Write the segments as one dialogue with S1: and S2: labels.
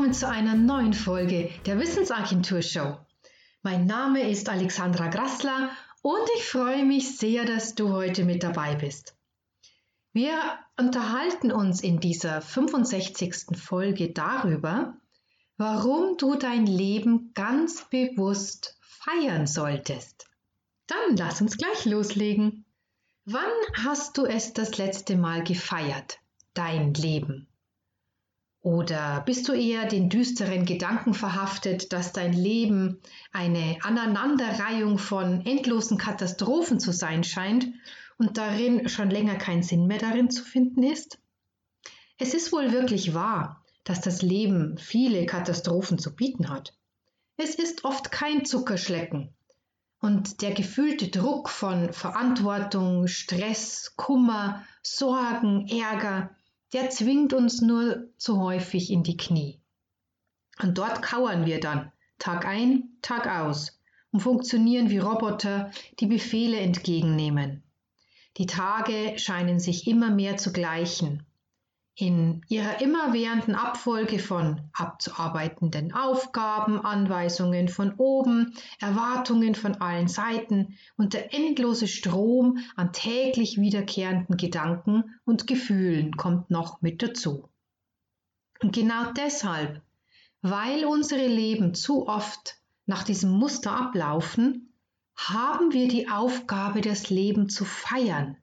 S1: willkommen zu einer neuen Folge der Wissensagentur Show. Mein Name ist Alexandra Grassler und ich freue mich sehr, dass du heute mit dabei bist. Wir unterhalten uns in dieser 65. Folge darüber, warum du dein Leben ganz bewusst feiern solltest. Dann lass uns gleich loslegen. Wann hast du es das letzte Mal gefeiert, dein Leben? Oder bist du eher den düsteren Gedanken verhaftet, dass dein Leben eine Aneinanderreihung von endlosen Katastrophen zu sein scheint und darin schon länger kein Sinn mehr darin zu finden ist? Es ist wohl wirklich wahr, dass das Leben viele Katastrophen zu bieten hat. Es ist oft kein Zuckerschlecken. Und der gefühlte Druck von Verantwortung, Stress, Kummer, Sorgen, Ärger, der zwingt uns nur zu häufig in die Knie. Und dort kauern wir dann, Tag ein, Tag aus, und funktionieren wie Roboter, die Befehle entgegennehmen. Die Tage scheinen sich immer mehr zu gleichen in ihrer immerwährenden Abfolge von abzuarbeitenden Aufgaben, Anweisungen von oben, Erwartungen von allen Seiten und der endlose Strom an täglich wiederkehrenden Gedanken und Gefühlen kommt noch mit dazu. Und genau deshalb, weil unsere Leben zu oft nach diesem Muster ablaufen, haben wir die Aufgabe, das Leben zu feiern,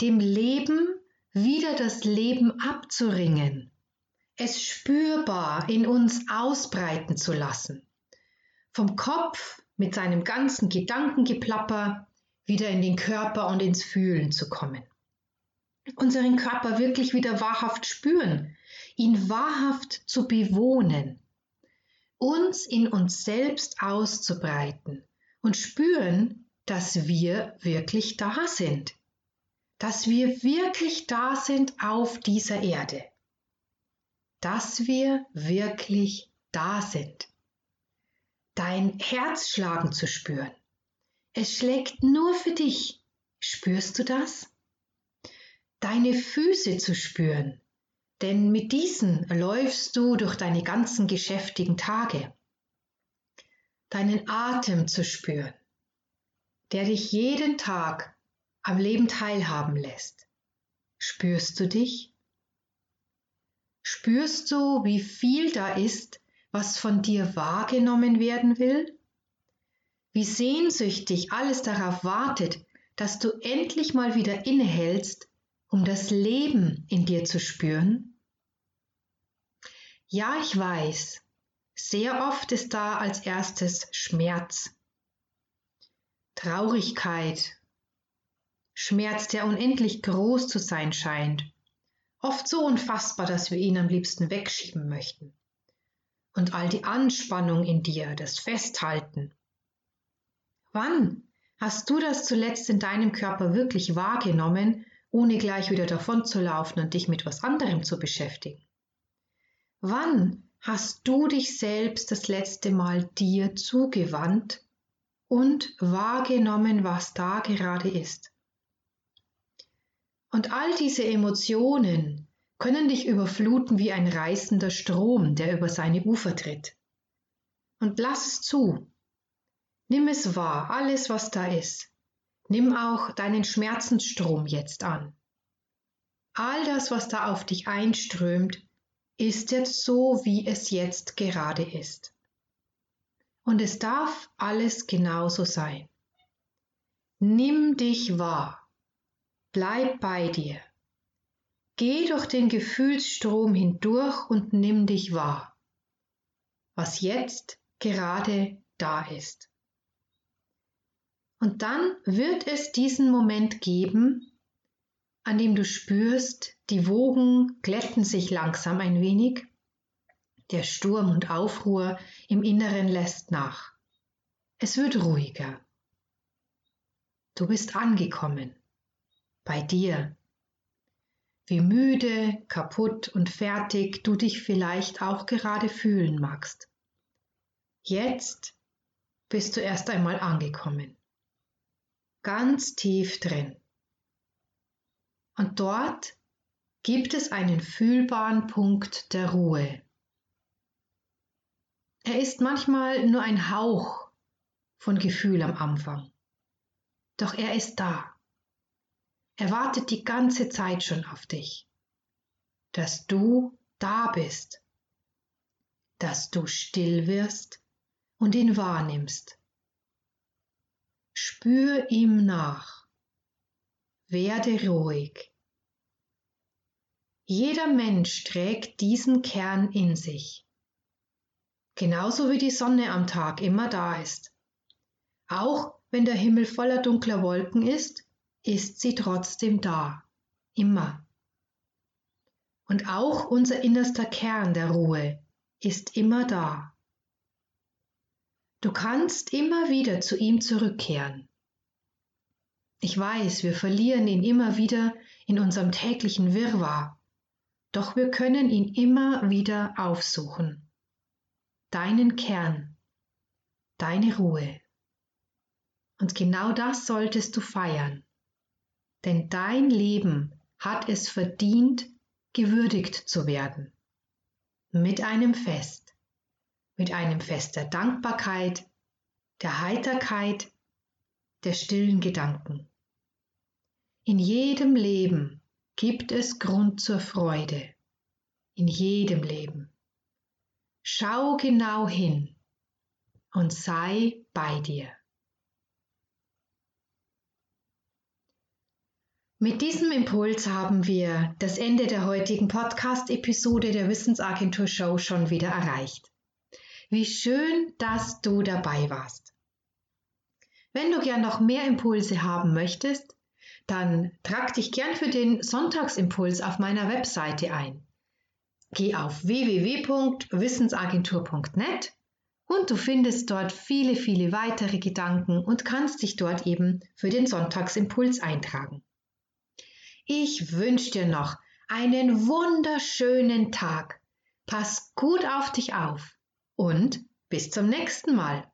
S1: dem Leben wieder das Leben abzuringen, es spürbar in uns ausbreiten zu lassen, vom Kopf mit seinem ganzen Gedankengeplapper wieder in den Körper und ins Fühlen zu kommen. Unseren Körper wirklich wieder wahrhaft spüren, ihn wahrhaft zu bewohnen, uns in uns selbst auszubreiten und spüren, dass wir wirklich da sind dass wir wirklich da sind auf dieser Erde. Dass wir wirklich da sind. Dein Herzschlagen zu spüren. Es schlägt nur für dich. Spürst du das? Deine Füße zu spüren, denn mit diesen läufst du durch deine ganzen geschäftigen Tage. Deinen Atem zu spüren, der dich jeden Tag am Leben teilhaben lässt. Spürst du dich? Spürst du, wie viel da ist, was von dir wahrgenommen werden will? Wie sehnsüchtig alles darauf wartet, dass du endlich mal wieder innehältst, um das Leben in dir zu spüren? Ja, ich weiß, sehr oft ist da als erstes Schmerz, Traurigkeit Schmerz, der unendlich groß zu sein scheint, oft so unfassbar, dass wir ihn am liebsten wegschieben möchten. Und all die Anspannung in dir, das Festhalten. Wann hast du das zuletzt in deinem Körper wirklich wahrgenommen, ohne gleich wieder davonzulaufen und dich mit was anderem zu beschäftigen? Wann hast du dich selbst das letzte Mal dir zugewandt und wahrgenommen, was da gerade ist? Und all diese Emotionen können dich überfluten wie ein reißender Strom, der über seine Ufer tritt. Und lass es zu. Nimm es wahr, alles, was da ist. Nimm auch deinen Schmerzensstrom jetzt an. All das, was da auf dich einströmt, ist jetzt so, wie es jetzt gerade ist. Und es darf alles genauso sein. Nimm dich wahr. Bleib bei dir. Geh durch den Gefühlsstrom hindurch und nimm dich wahr, was jetzt gerade da ist. Und dann wird es diesen Moment geben, an dem du spürst, die Wogen glätten sich langsam ein wenig, der Sturm und Aufruhr im Inneren lässt nach. Es wird ruhiger. Du bist angekommen bei dir. Wie müde, kaputt und fertig du dich vielleicht auch gerade fühlen magst. Jetzt bist du erst einmal angekommen. Ganz tief drin. Und dort gibt es einen fühlbaren Punkt der Ruhe, Er ist manchmal nur ein Hauch von Gefühl am Anfang. Doch er ist da. Er wartet die ganze Zeit schon auf dich, dass du da bist, dass du still wirst und ihn wahrnimmst. Spür ihm nach. Werde ruhig. Jeder Mensch trägt diesen Kern in sich. Genauso wie die Sonne am Tag immer da ist. Auch wenn der Himmel voller dunkler Wolken ist, ist sie trotzdem da. Immer. Und auch unser innerster Kern der Ruhe ist immer da. Du kannst immer wieder zu ihm zurückkehren. Ich weiß, wir verlieren ihn immer wieder in unserem täglichen Wirrwarr, doch wir können ihn immer wieder aufsuchen. Deinen Kern, deine Ruhe. Und genau das solltest du feiern, denn dein Leben hat es verdient, gewürdigt zu werden. Mit einem Fest mit einem Fest der Dankbarkeit, der Heiterkeit, der stillen Gedanken. In jedem Leben gibt es Grund zur Freude. In jedem Leben. Schau genau hin und sei bei dir. Mit diesem Impuls haben wir das Ende der heutigen Podcast-Episode der Wissensagentur Show schon wieder erreicht. Wie schön, dass du dabei warst. Wenn du gern noch mehr Impulse haben möchtest, dann trag dich gern für den Sonntagsimpuls auf meiner Webseite ein. Geh auf www.wissensagentur.net und du findest dort viele, viele weitere Gedanken und kannst dich dort eben für den Sonntagsimpuls eintragen. Ich wünsche dir noch einen wunderschönen Tag. Pass gut auf dich auf und bis zum nächsten Mal.